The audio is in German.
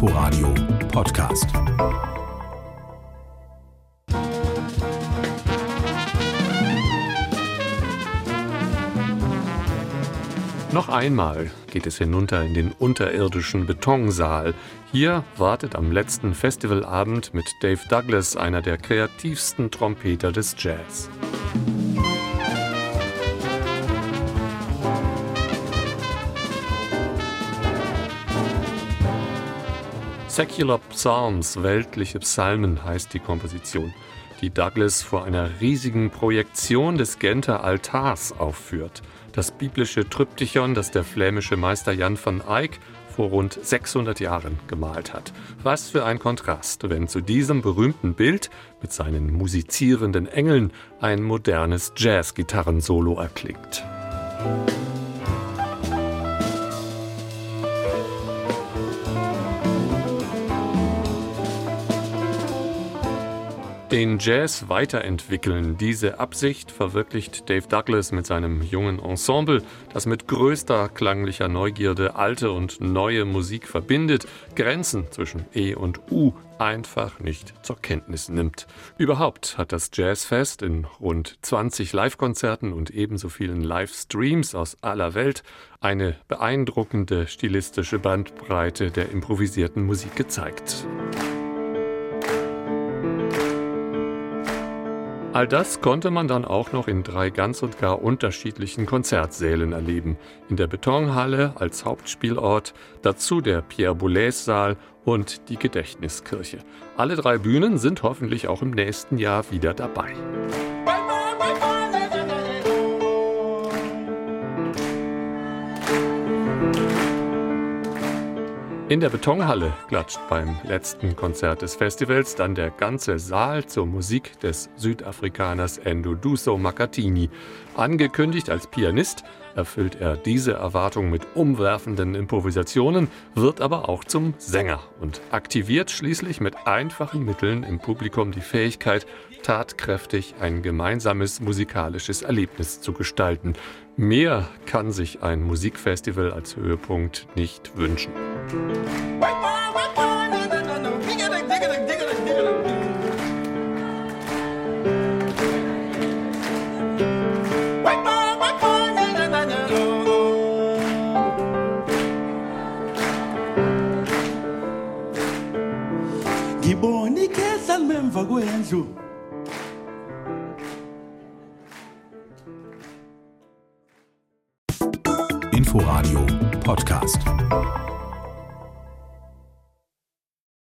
Inforadio Podcast. Noch einmal geht es hinunter in den unterirdischen Betonsaal. Hier wartet am letzten Festivalabend mit Dave Douglas einer der kreativsten Trompeter des Jazz. Secular Psalms, weltliche Psalmen heißt die Komposition, die Douglas vor einer riesigen Projektion des Genter Altars aufführt. Das biblische Tryptychon, das der flämische Meister Jan van Eyck vor rund 600 Jahren gemalt hat. Was für ein Kontrast, wenn zu diesem berühmten Bild mit seinen musizierenden Engeln ein modernes Jazz-Gitarrensolo erklingt. Den Jazz weiterentwickeln. Diese Absicht verwirklicht Dave Douglas mit seinem jungen Ensemble, das mit größter klanglicher Neugierde alte und neue Musik verbindet, Grenzen zwischen E und U einfach nicht zur Kenntnis nimmt. Überhaupt hat das Jazzfest in rund 20 Livekonzerten und ebenso vielen Livestreams aus aller Welt eine beeindruckende stilistische Bandbreite der improvisierten Musik gezeigt. All das konnte man dann auch noch in drei ganz und gar unterschiedlichen Konzertsälen erleben. In der Betonhalle als Hauptspielort, dazu der Pierre Boulez Saal und die Gedächtniskirche. Alle drei Bühnen sind hoffentlich auch im nächsten Jahr wieder dabei. In der Betonhalle klatscht beim letzten Konzert des Festivals dann der ganze Saal zur Musik des Südafrikaners Endo Duso Makatini. Angekündigt als Pianist erfüllt er diese Erwartung mit umwerfenden Improvisationen, wird aber auch zum Sänger und aktiviert schließlich mit einfachen Mitteln im Publikum die Fähigkeit, tatkräftig ein gemeinsames musikalisches Erlebnis zu gestalten. Mehr kann sich ein Musikfestival als Höhepunkt nicht wünschen. Inforadio Podcast.